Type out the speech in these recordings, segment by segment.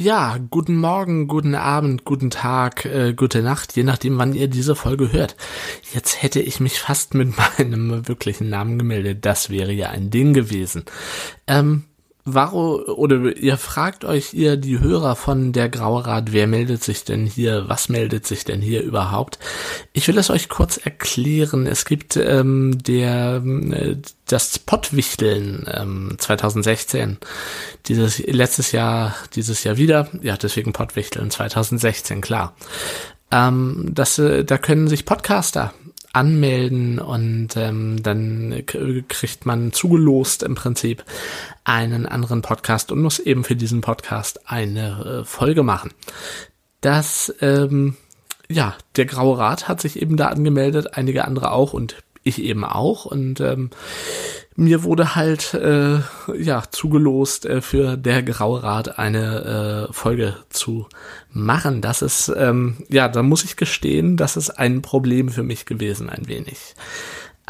Ja, guten Morgen, guten Abend, guten Tag, äh, gute Nacht, je nachdem, wann ihr diese Folge hört. Jetzt hätte ich mich fast mit meinem wirklichen Namen gemeldet. Das wäre ja ein Ding gewesen. Ähm, warum, oder ihr fragt euch, ihr, die Hörer von der Graue Rat, wer meldet sich denn hier, was meldet sich denn hier überhaupt? Ich will es euch kurz erklären. Es gibt ähm, der, äh, das Pottwichteln ähm, 2016, dieses letztes Jahr, dieses Jahr wieder, ja, deswegen Pottwichteln 2016, klar. Ähm, das, äh, da können sich Podcaster anmelden und ähm, dann kriegt man zugelost im Prinzip einen anderen Podcast und muss eben für diesen Podcast eine äh, Folge machen. Das, ähm, ja, der Graue Rat hat sich eben da angemeldet, einige andere auch und ich eben auch und ähm, mir wurde halt äh, ja zugelost äh, für der Graue Rat eine äh, Folge zu machen. Das ist ähm, ja, da muss ich gestehen, das ist ein Problem für mich gewesen ein wenig.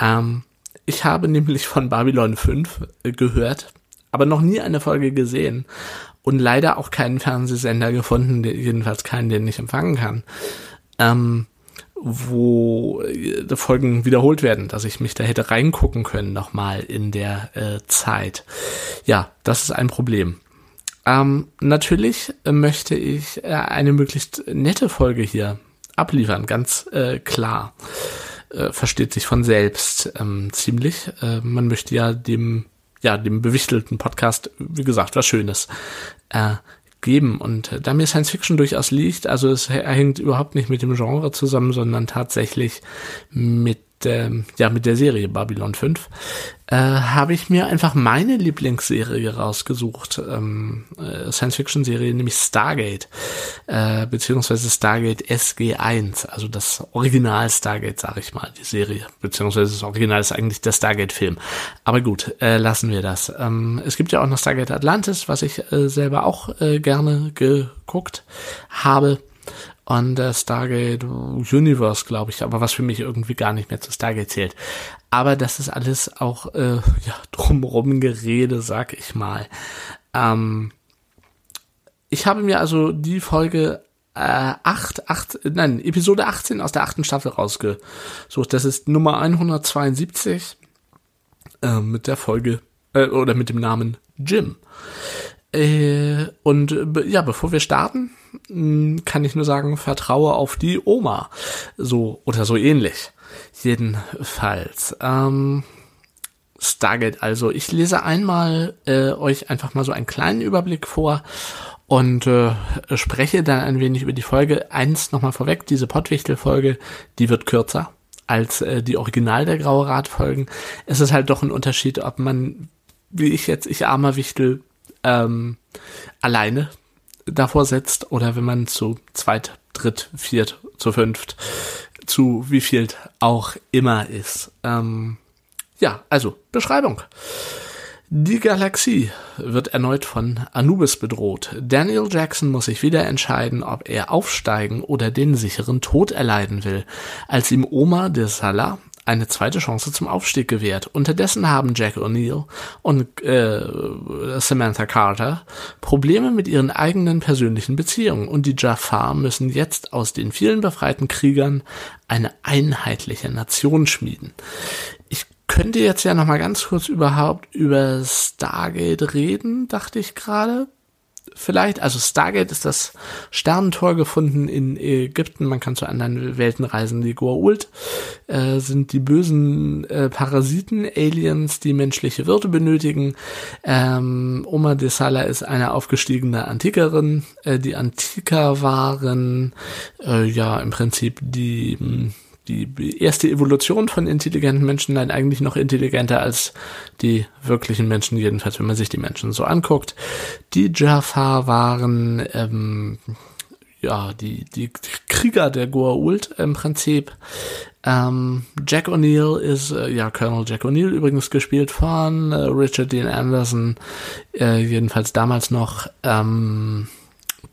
Ähm, ich habe nämlich von Babylon 5 äh, gehört, aber noch nie eine Folge gesehen und leider auch keinen Fernsehsender gefunden, jedenfalls keinen, den ich empfangen kann. Ähm, wo äh, Folgen wiederholt werden, dass ich mich da hätte reingucken können nochmal in der äh, Zeit. Ja, das ist ein Problem. Ähm, natürlich möchte ich äh, eine möglichst nette Folge hier abliefern, ganz äh, klar. Äh, versteht sich von selbst ähm, ziemlich. Äh, man möchte ja dem, ja, dem bewichtelten Podcast, wie gesagt, was Schönes äh, geben. Und äh, da mir Science Fiction durchaus liegt, also es hängt überhaupt nicht mit dem Genre zusammen, sondern tatsächlich mit ähm, ja mit der Serie Babylon 5 äh, habe ich mir einfach meine Lieblingsserie rausgesucht, ähm, äh, Science-Fiction-Serie, nämlich Stargate, äh, beziehungsweise Stargate SG1, also das Original Stargate, sag ich mal, die Serie, beziehungsweise das Original ist eigentlich der Stargate-Film. Aber gut, äh, lassen wir das. Ähm, es gibt ja auch noch Stargate Atlantis, was ich äh, selber auch äh, gerne geguckt habe und der Stargate Universe, glaube ich, aber was für mich irgendwie gar nicht mehr zu Stargate zählt. Aber das ist alles auch äh, ja, drumrum Gerede, sag ich mal. Ähm, ich habe mir also die Folge äh, 8, 8, nein, Episode 18 aus der achten Staffel rausgesucht. Das ist Nummer 172 äh, mit der Folge äh, oder mit dem Namen Jim. Äh, und ja, bevor wir starten, hm, kann ich nur sagen, vertraue auf die Oma. So oder so ähnlich. Jedenfalls. Ähm, Stargate also. Ich lese einmal äh, euch einfach mal so einen kleinen Überblick vor und äh, spreche dann ein wenig über die Folge. Eins nochmal vorweg, diese Pottwichtel-Folge, die wird kürzer als äh, die Original der Graue Rat-Folgen. Es ist halt doch ein Unterschied, ob man, wie ich jetzt, ich armer Wichtel, ähm, alleine davor setzt oder wenn man zu zweit, dritt, viert, zu fünft, zu wie viel auch immer ist. Ähm, ja, also Beschreibung. Die Galaxie wird erneut von Anubis bedroht. Daniel Jackson muss sich wieder entscheiden, ob er aufsteigen oder den sicheren Tod erleiden will. Als ihm Oma de Salah eine zweite Chance zum Aufstieg gewährt. Unterdessen haben Jack O'Neill und äh, Samantha Carter Probleme mit ihren eigenen persönlichen Beziehungen und die Jafar müssen jetzt aus den vielen befreiten Kriegern eine einheitliche Nation schmieden. Ich könnte jetzt ja noch mal ganz kurz überhaupt über Stargate reden, dachte ich gerade vielleicht. Also Stargate ist das Sternentor gefunden in Ägypten. Man kann zu anderen Welten reisen. Die Goa'uld äh, sind die bösen äh, Parasiten, Aliens, die menschliche Würde benötigen. Ähm, Oma de Sala ist eine aufgestiegene Antikerin. Äh, die Antiker waren äh, ja im Prinzip die mh, die erste Evolution von intelligenten Menschen, nein, eigentlich noch intelligenter als die wirklichen Menschen, jedenfalls wenn man sich die Menschen so anguckt. Die Jafar waren ähm, ja die, die Krieger der Goa'uld im Prinzip. Ähm, Jack O'Neill ist, äh, ja, Colonel Jack O'Neill übrigens gespielt von äh, Richard Dean Anderson, äh, jedenfalls damals noch. Ähm,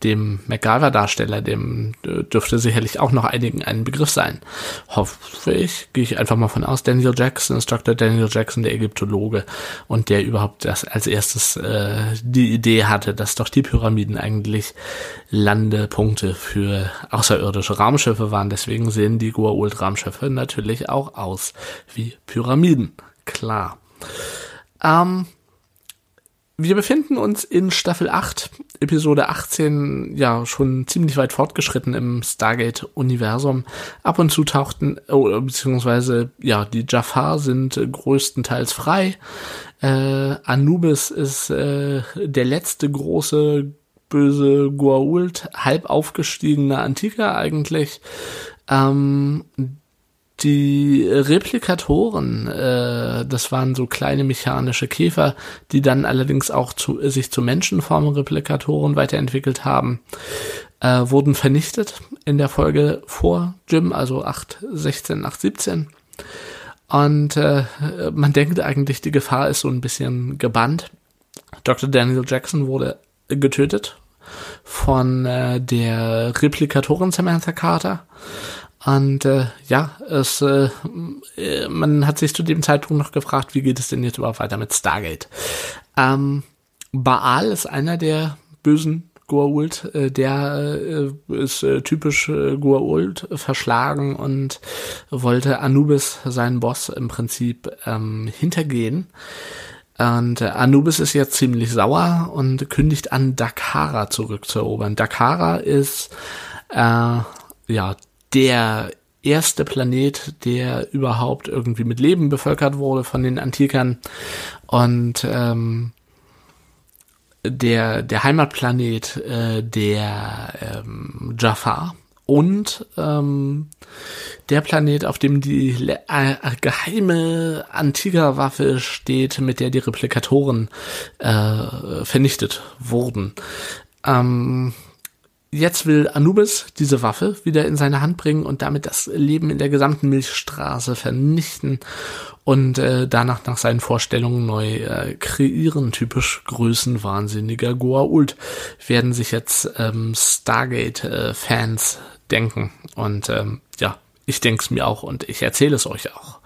dem MacGyver-Darsteller, dem äh, dürfte sicherlich auch noch einigen ein Begriff sein. Hoffe ich, gehe ich einfach mal von aus. Daniel Jackson ist Dr. Daniel Jackson, der Ägyptologe und der überhaupt das als erstes äh, die Idee hatte, dass doch die Pyramiden eigentlich Landepunkte für außerirdische Raumschiffe waren. Deswegen sehen die Goa'uld-Raumschiffe natürlich auch aus wie Pyramiden. Klar. Ähm, wir befinden uns in Staffel 8, Episode 18, ja, schon ziemlich weit fortgeschritten im Stargate-Universum. Ab und zu tauchten, oh, beziehungsweise, ja, die Jafar sind größtenteils frei. Äh, Anubis ist äh, der letzte große böse Goa'uld, halb aufgestiegene Antiker eigentlich. Ähm, die Replikatoren, äh, das waren so kleine mechanische Käfer, die dann allerdings auch zu, sich zu Menschenformen-Replikatoren weiterentwickelt haben, äh, wurden vernichtet in der Folge vor Jim, also 8.16, 8.17. Und äh, man denkt eigentlich, die Gefahr ist so ein bisschen gebannt. Dr. Daniel Jackson wurde getötet von äh, der Replikatorin Samantha Carter. Und äh, ja, es, äh, man hat sich zu dem Zeitpunkt noch gefragt, wie geht es denn jetzt überhaupt weiter mit Stargate? Ähm, Baal ist einer der bösen Goa'uld, äh, der äh, ist äh, typisch äh, Goa'uld verschlagen und wollte Anubis, seinen Boss, im Prinzip ähm, hintergehen. Und äh, Anubis ist jetzt ziemlich sauer und kündigt an, Dakara zurückzuerobern. Dakara ist äh, ja der erste Planet, der überhaupt irgendwie mit Leben bevölkert wurde von den Antikern und ähm, der der Heimatplanet äh, der ähm, Jafar und ähm, der Planet, auf dem die äh, geheime Antiker-Waffe steht, mit der die Replikatoren äh, vernichtet wurden. Ähm, Jetzt will Anubis diese Waffe wieder in seine Hand bringen und damit das Leben in der gesamten Milchstraße vernichten und äh, danach nach seinen Vorstellungen neu äh, kreieren. Typisch größenwahnsinniger Goa'uld werden sich jetzt ähm, Stargate-Fans äh, denken. Und ähm, ja, ich denke es mir auch und ich erzähle es euch auch.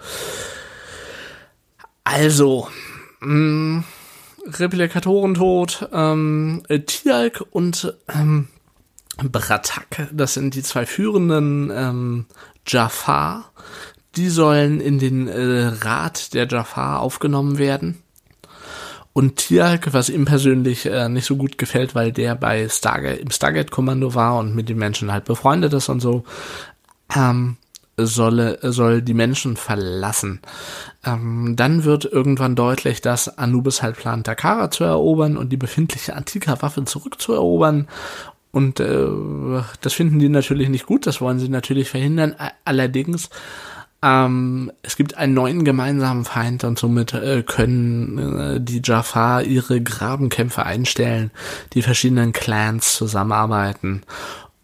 Also, mh, mm, Replikatoren ähm, Tialk und ähm, Bratak, das sind die zwei führenden ähm, Jafar, die sollen in den äh, Rat der Jafar aufgenommen werden. Und Tialk, was ihm persönlich äh, nicht so gut gefällt, weil der bei Stargate, im Stargate-Kommando war und mit den Menschen halt befreundet ist und so, ähm, solle, soll die Menschen verlassen. Ähm, dann wird irgendwann deutlich, dass Anubis halt plant, Takara zu erobern und die befindliche Antika-Waffe zurückzuerobern und äh, das finden die natürlich nicht gut, das wollen sie natürlich verhindern. Allerdings, ähm, es gibt einen neuen gemeinsamen Feind und somit äh, können äh, die Jafar ihre Grabenkämpfe einstellen, die verschiedenen Clans zusammenarbeiten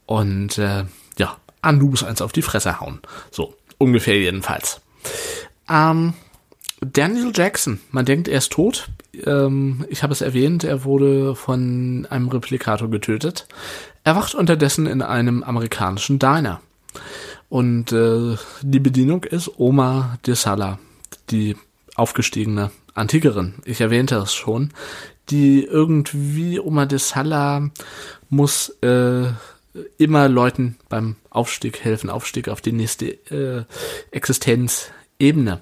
und äh, ja, Anubis eins auf die Fresse hauen. So, ungefähr jedenfalls. Ähm, Daniel Jackson, man denkt, er ist tot. Ähm, ich habe es erwähnt, er wurde von einem Replikator getötet. Er wacht unterdessen in einem amerikanischen Diner. Und äh, die Bedienung ist Oma de Sala, die aufgestiegene Antikerin. Ich erwähnte es schon. Die irgendwie, Oma de Sala muss äh, immer Leuten beim Aufstieg helfen, Aufstieg auf die nächste äh, Existenzebene.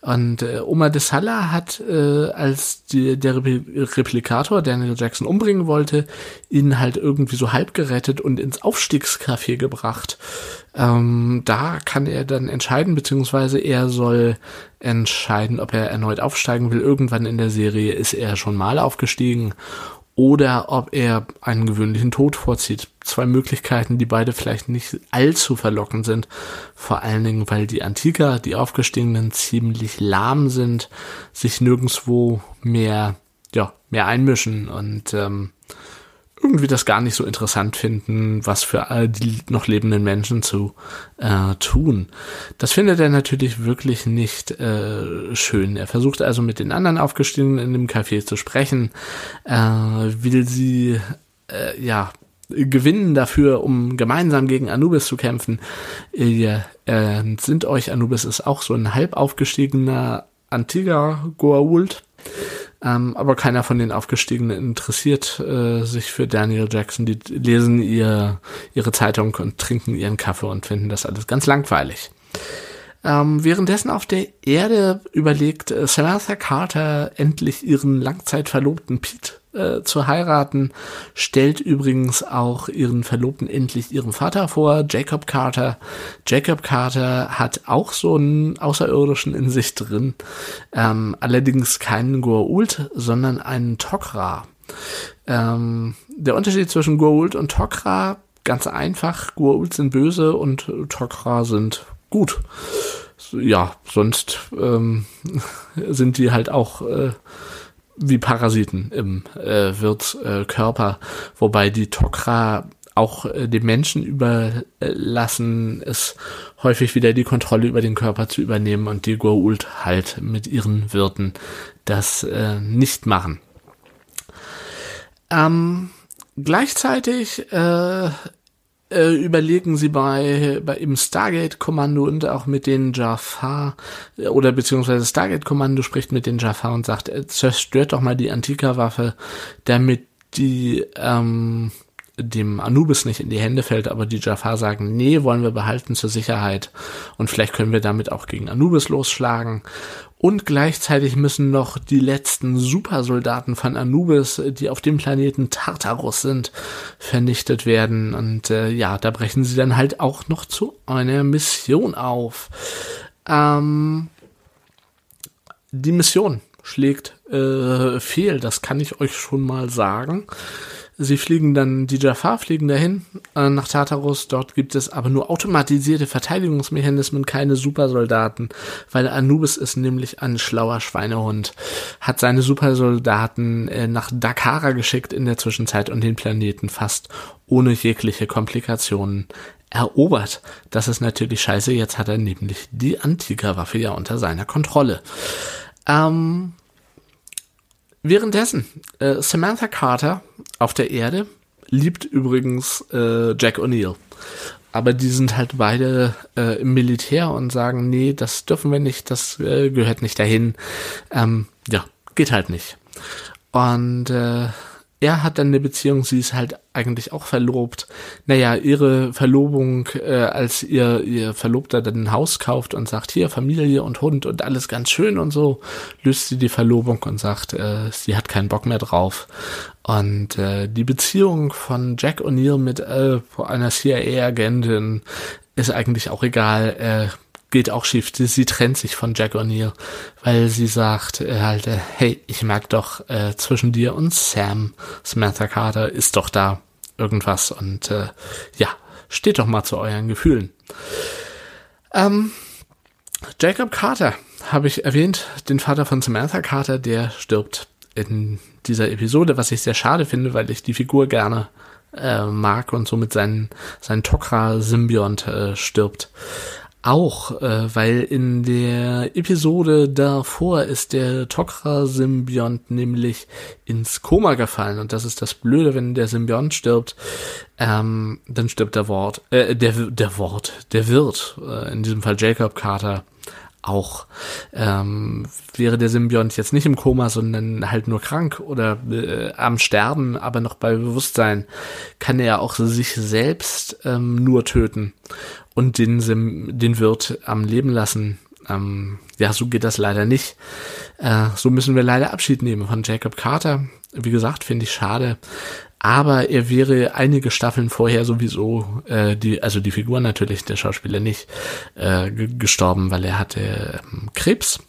Und äh, Oma de Sala hat, äh, als die, der Replikator Daniel Jackson umbringen wollte, ihn halt irgendwie so halb gerettet und ins Aufstiegscafé gebracht. Ähm, da kann er dann entscheiden, beziehungsweise er soll entscheiden, ob er erneut aufsteigen will. Irgendwann in der Serie ist er schon mal aufgestiegen oder ob er einen gewöhnlichen Tod vorzieht. Zwei Möglichkeiten, die beide vielleicht nicht allzu verlockend sind. Vor allen Dingen, weil die Antiker, die Aufgestiegenen, ziemlich lahm sind, sich nirgendswo mehr, ja, mehr einmischen und ähm, irgendwie das gar nicht so interessant finden, was für all die noch lebenden Menschen zu äh, tun. Das findet er natürlich wirklich nicht äh, schön. Er versucht also mit den anderen Aufgestiegenen in dem Café zu sprechen, äh, will sie äh, ja gewinnen dafür, um gemeinsam gegen Anubis zu kämpfen. Ihr äh, sind euch, Anubis ist auch so ein halb aufgestiegener antiker Goa'uld. Ähm, aber keiner von den Aufgestiegenen interessiert äh, sich für Daniel Jackson. Die lesen ihr, ihre Zeitung und trinken ihren Kaffee und finden das alles ganz langweilig. Ähm, währenddessen auf der Erde überlegt äh, Samantha Carter endlich ihren Langzeitverlobten Pete äh, zu heiraten, stellt übrigens auch ihren Verlobten endlich ihrem Vater vor, Jacob Carter. Jacob Carter hat auch so einen Außerirdischen in sich drin, ähm, allerdings keinen Goa'uld, sondern einen Tok'ra. Ähm, der Unterschied zwischen Goa'uld und Tok'ra, ganz einfach, Goa'uld sind böse und Tok'ra sind gut. Ja, sonst ähm, sind die halt auch äh, wie Parasiten im äh, Wirtskörper, äh, wobei die Tok'ra auch äh, dem Menschen überlassen, es häufig wieder die Kontrolle über den Körper zu übernehmen und die Goa'uld halt mit ihren Wirten das äh, nicht machen. Ähm, gleichzeitig äh, äh, überlegen sie bei, bei im Stargate-Kommando und auch mit den Jafar, äh, oder beziehungsweise Stargate-Kommando spricht mit den Jafar und sagt, äh, zerstört doch mal die Antika-Waffe, damit die ähm, dem Anubis nicht in die Hände fällt, aber die Jafar sagen, nee, wollen wir behalten zur Sicherheit und vielleicht können wir damit auch gegen Anubis losschlagen. Und gleichzeitig müssen noch die letzten Supersoldaten von Anubis, die auf dem Planeten Tartarus sind, vernichtet werden. Und äh, ja, da brechen sie dann halt auch noch zu einer Mission auf. Ähm, die Mission schlägt äh, fehl, das kann ich euch schon mal sagen. Sie fliegen dann, die Jafar fliegen dahin äh, nach Tartarus. Dort gibt es aber nur automatisierte Verteidigungsmechanismen, keine Supersoldaten, weil Anubis ist nämlich ein schlauer Schweinehund, hat seine Supersoldaten äh, nach Dakara geschickt in der Zwischenzeit und den Planeten fast ohne jegliche Komplikationen erobert. Das ist natürlich scheiße. Jetzt hat er nämlich die Antika-Waffe ja unter seiner Kontrolle. Ähm, Währenddessen, äh, Samantha Carter auf der Erde liebt übrigens äh, Jack O'Neill. Aber die sind halt beide äh, im Militär und sagen, nee, das dürfen wir nicht, das äh, gehört nicht dahin. Ähm, ja, geht halt nicht. Und äh, er hat dann eine Beziehung, sie ist halt eigentlich auch verlobt. Naja, ihre Verlobung, äh, als ihr, ihr Verlobter dann ein Haus kauft und sagt, hier Familie und Hund und alles ganz schön und so, löst sie die Verlobung und sagt, äh, sie hat keinen Bock mehr drauf. Und äh, die Beziehung von Jack O'Neill mit äh, einer CIA-Agentin ist eigentlich auch egal. Äh, geht auch schief. Sie, trennt sich von Jack O'Neill, weil sie sagt äh, halt, äh, hey, ich merk doch äh, zwischen dir und Sam, Samantha Carter, ist doch da irgendwas und äh, ja, steht doch mal zu euren Gefühlen. Ähm, Jacob Carter habe ich erwähnt, den Vater von Samantha Carter, der stirbt in dieser Episode, was ich sehr schade finde, weil ich die Figur gerne äh, mag und somit seinen, sein Tok'ra-Symbiont äh, stirbt auch, äh, weil in der Episode davor ist der Tok'ra-Symbiont nämlich ins Koma gefallen. Und das ist das Blöde, wenn der Symbiont stirbt, ähm, dann stirbt der Wort, äh, der, der Wort, der Wirt, äh, in diesem Fall Jacob Carter, auch. Ähm, wäre der Symbiont jetzt nicht im Koma, sondern halt nur krank oder äh, am Sterben, aber noch bei Bewusstsein, kann er auch sich selbst ähm, nur töten und den, Sim, den Wirt am Leben lassen. Ähm, ja, so geht das leider nicht. Äh, so müssen wir leider Abschied nehmen von Jacob Carter. Wie gesagt, finde ich schade. Aber er wäre einige Staffeln vorher sowieso, äh, die, also die Figur natürlich, der Schauspieler nicht, äh, gestorben, weil er hatte ähm, Krebs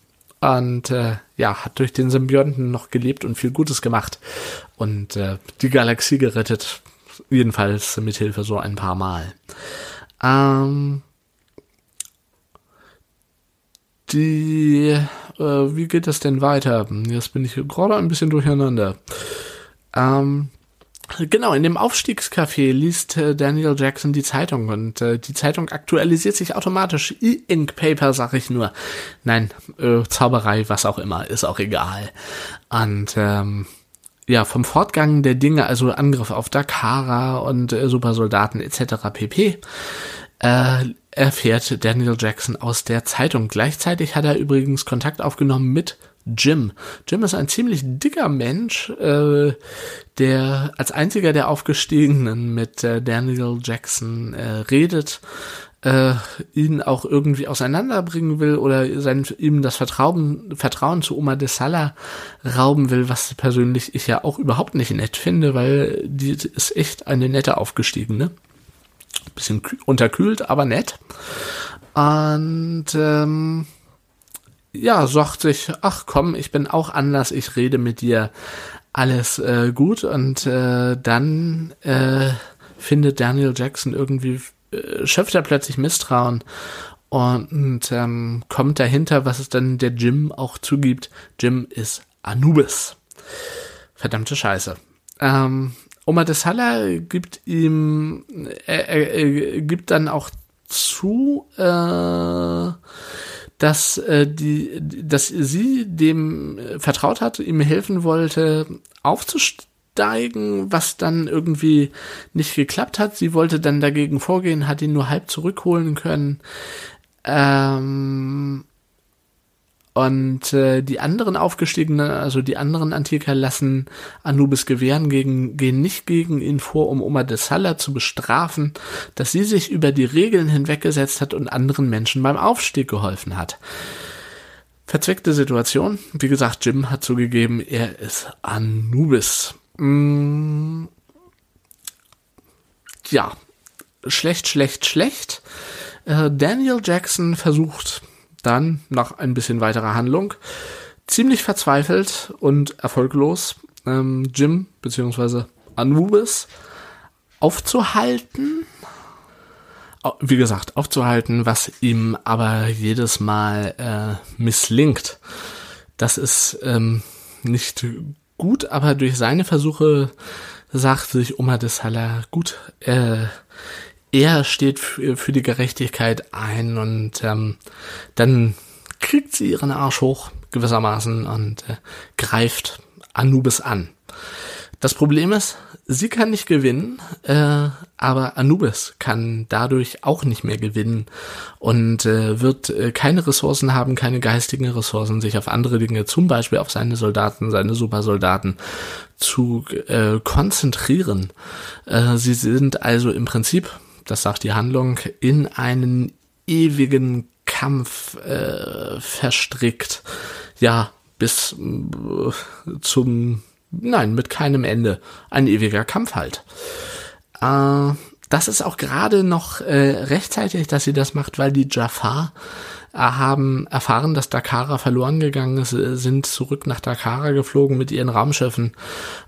und äh, ja, hat durch den Symbionten noch gelebt und viel Gutes gemacht und äh, die Galaxie gerettet, jedenfalls mit Hilfe so ein paar Mal. Ähm, die, äh, wie geht das denn weiter? Jetzt bin ich gerade ein bisschen durcheinander. Ähm, Genau, in dem Aufstiegscafé liest äh, Daniel Jackson die Zeitung und äh, die Zeitung aktualisiert sich automatisch. E-Ink Paper, sag ich nur. Nein, äh, Zauberei, was auch immer, ist auch egal. Und ähm, ja, vom Fortgang der Dinge, also Angriff auf Dakara und äh, Supersoldaten etc. pp. Äh, erfährt Daniel Jackson aus der Zeitung. Gleichzeitig hat er übrigens Kontakt aufgenommen mit Jim. Jim ist ein ziemlich dicker Mensch, äh, der als einziger der Aufgestiegenen mit äh, Daniel Jackson äh, redet, äh, ihn auch irgendwie auseinanderbringen will oder sein, ihm das Vertrauen, Vertrauen zu Oma de Sala rauben will, was persönlich ich ja auch überhaupt nicht nett finde, weil die ist echt eine nette Aufgestiegene. Bisschen unterkühlt, aber nett. Und ähm, ja, sagt sich, ach komm, ich bin auch anders, ich rede mit dir, alles äh, gut. Und äh, dann äh, findet Daniel Jackson irgendwie, äh, schöpft er plötzlich Misstrauen und ähm, kommt dahinter, was es dann der Jim auch zugibt. Jim ist Anubis. Verdammte Scheiße. Ähm, Oma de Sala gibt ihm, er, er, er gibt dann auch zu, äh, dass äh, die, dass sie dem äh, vertraut hat, ihm helfen wollte, aufzusteigen, was dann irgendwie nicht geklappt hat. Sie wollte dann dagegen vorgehen, hat ihn nur halb zurückholen können. Ähm, und äh, die anderen Aufgestiegenen, also die anderen Antiker, lassen Anubis gewähren, gegen, gehen nicht gegen ihn vor, um Oma de Sala zu bestrafen, dass sie sich über die Regeln hinweggesetzt hat und anderen Menschen beim Aufstieg geholfen hat. Verzweckte Situation. Wie gesagt, Jim hat zugegeben, er ist Anubis. Mm, ja, schlecht, schlecht, schlecht. Äh, Daniel Jackson versucht dann, nach ein bisschen weiterer Handlung, ziemlich verzweifelt und erfolglos ähm, Jim bzw. Anubis aufzuhalten. Wie gesagt, aufzuhalten, was ihm aber jedes Mal äh, misslingt. Das ist ähm, nicht gut, aber durch seine Versuche sagt sich Oma de Salah, gut, äh, er steht für, die Gerechtigkeit ein und ähm, dann kriegt sie ihren Arsch hoch gewissermaßen und äh, greift Anubis an. Das Problem ist, sie kann nicht gewinnen, äh, aber Anubis kann dadurch auch nicht mehr gewinnen und äh, wird äh, keine Ressourcen haben, keine geistigen Ressourcen, sich auf andere Dinge, zum Beispiel auf seine Soldaten, seine Supersoldaten zu äh, konzentrieren. Äh, sie sind also im Prinzip das sagt die Handlung, in einen ewigen Kampf äh, verstrickt. Ja, bis äh, zum, nein, mit keinem Ende. Ein ewiger Kampf halt. Äh, das ist auch gerade noch äh, rechtzeitig, dass sie das macht, weil die Jafar haben erfahren, dass Dakara verloren gegangen ist, sind zurück nach Dakara geflogen mit ihren Raumschiffen,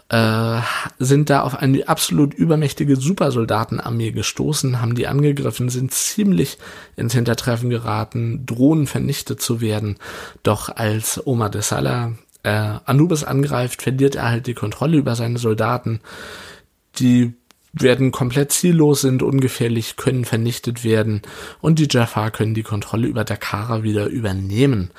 äh, sind da auf eine absolut übermächtige Supersoldatenarmee gestoßen, haben die angegriffen, sind ziemlich ins Hintertreffen geraten, drohen vernichtet zu werden. Doch als Omar de Sala äh, Anubis angreift, verliert er halt die Kontrolle über seine Soldaten. Die werden komplett ziellos, sind ungefährlich, können vernichtet werden und die Jafar können die Kontrolle über Dakara wieder übernehmen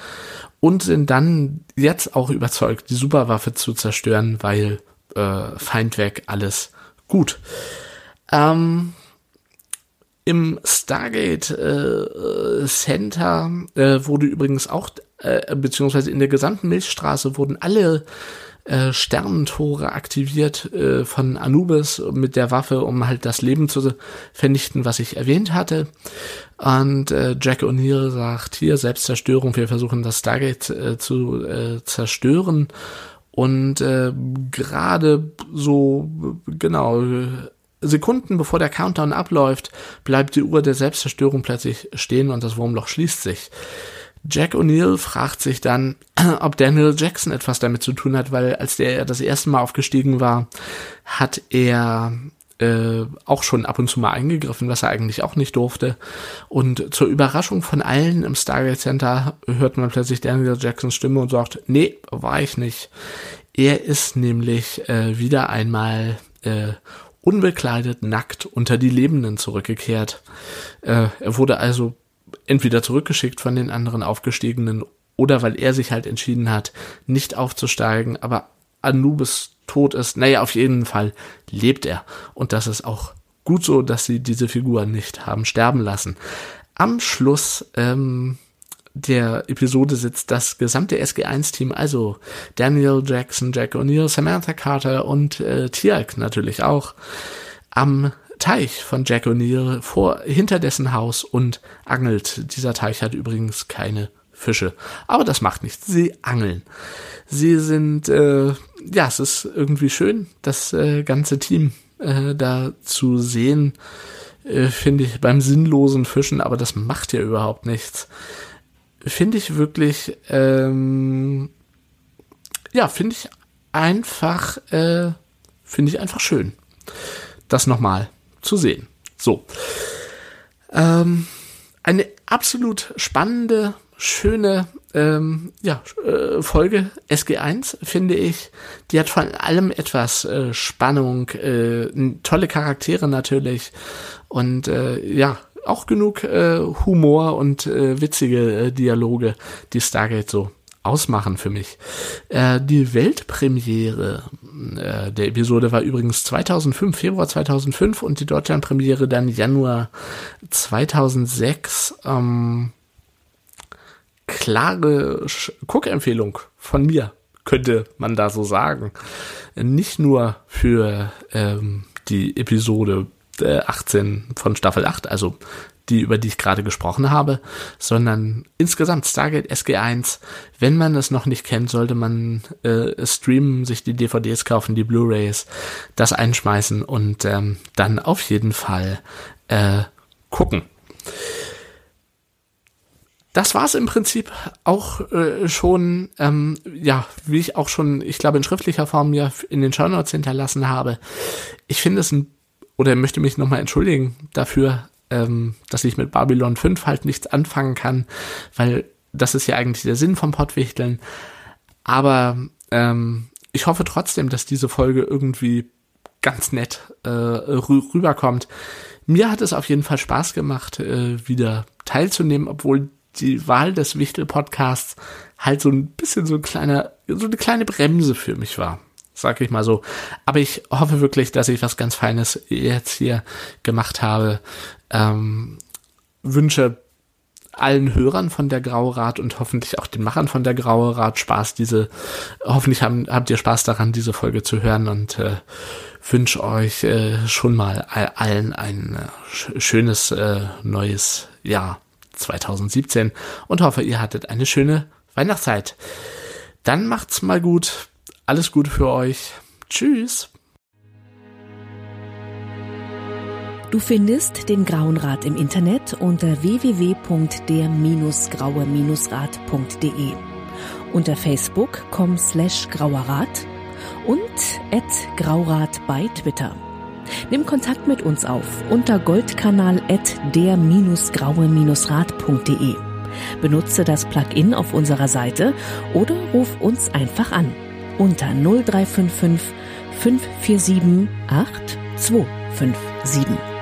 und sind dann jetzt auch überzeugt, die Superwaffe zu zerstören, weil äh, Feind weg, alles gut. Ähm, Im Stargate äh, Center äh, wurde übrigens auch, äh, beziehungsweise in der gesamten Milchstraße wurden alle äh, Sternentore aktiviert äh, von Anubis mit der Waffe, um halt das Leben zu vernichten, was ich erwähnt hatte. Und äh, Jack O'Neill sagt hier Selbstzerstörung, wir versuchen das Stargate äh, zu äh, zerstören. Und äh, gerade so, genau, Sekunden bevor der Countdown abläuft, bleibt die Uhr der Selbstzerstörung plötzlich stehen und das Wurmloch schließt sich. Jack O'Neill fragt sich dann, ob Daniel Jackson etwas damit zu tun hat, weil als der das erste Mal aufgestiegen war, hat er äh, auch schon ab und zu mal eingegriffen, was er eigentlich auch nicht durfte. Und zur Überraschung von allen im Stargate Center hört man plötzlich Daniel Jacksons Stimme und sagt, nee, war ich nicht. Er ist nämlich äh, wieder einmal äh, unbekleidet, nackt unter die Lebenden zurückgekehrt. Äh, er wurde also entweder zurückgeschickt von den anderen Aufgestiegenen oder weil er sich halt entschieden hat, nicht aufzusteigen, aber Anubis tot ist. Naja, auf jeden Fall lebt er. Und das ist auch gut so, dass sie diese Figur nicht haben sterben lassen. Am Schluss ähm, der Episode sitzt das gesamte SG1-Team, also Daniel Jackson, Jack O'Neill, Samantha Carter und äh, Tiag natürlich auch, am Teich von Jack O'Neill vor hinter dessen Haus und angelt. Dieser Teich hat übrigens keine Fische, aber das macht nichts. Sie angeln. Sie sind äh, ja, es ist irgendwie schön, das äh, ganze Team äh, da zu sehen. Äh, Finde ich beim sinnlosen Fischen, aber das macht ja überhaupt nichts. Finde ich wirklich, ähm, ja, finde ich einfach, äh, finde ich einfach schön, das nochmal zu sehen. So. Ähm, eine absolut spannende, schöne ähm, ja, äh, Folge SG1, finde ich. Die hat von allem etwas äh, Spannung, äh, tolle Charaktere natürlich und äh, ja, auch genug äh, Humor und äh, witzige Dialoge, die Stargate so ausmachen für mich. Äh, die Weltpremiere äh, der Episode war übrigens 2005, Februar 2005 und die Deutschlandpremiere dann Januar 2006. Ähm, klare Guckempfehlung von mir, könnte man da so sagen. Nicht nur für ähm, die Episode 18 von Staffel 8, also die, über die ich gerade gesprochen habe, sondern insgesamt Stargate SG1. Wenn man es noch nicht kennt, sollte man äh, streamen, sich die DVDs kaufen, die Blu-rays, das einschmeißen und ähm, dann auf jeden Fall äh, gucken das war es im Prinzip auch äh, schon, ähm, ja, wie ich auch schon, ich glaube, in schriftlicher Form ja in den Show Notes hinterlassen habe. Ich finde es ein, oder möchte mich nochmal entschuldigen dafür, ähm, dass ich mit Babylon 5 halt nichts anfangen kann, weil das ist ja eigentlich der Sinn vom Pottwichteln. Aber ähm, ich hoffe trotzdem, dass diese Folge irgendwie ganz nett äh, rüberkommt. Mir hat es auf jeden Fall Spaß gemacht, äh, wieder teilzunehmen, obwohl die Wahl des Wichtel-Podcasts halt so ein bisschen so ein kleiner, so eine kleine Bremse für mich war. Sag ich mal so. Aber ich hoffe wirklich, dass ich was ganz Feines jetzt hier gemacht habe. Ähm, wünsche allen Hörern von der Graue Rat und hoffentlich auch den Machern von der Graue Rat Spaß, diese, hoffentlich haben, habt ihr Spaß daran, diese Folge zu hören und äh, wünsche euch äh, schon mal allen ein äh, schönes äh, neues Jahr. 2017 und hoffe, ihr hattet eine schöne Weihnachtszeit. Dann macht's mal gut. Alles Gute für euch. Tschüss. Du findest den Grauen Rat im Internet unter www.der-graue-rat.de, unter facebook.com slash grauerrat und at graurat bei Twitter. Nimm Kontakt mit uns auf unter goldkanal at der-graue-rat.de. Benutze das Plugin auf unserer Seite oder ruf uns einfach an unter 0355 547 8257.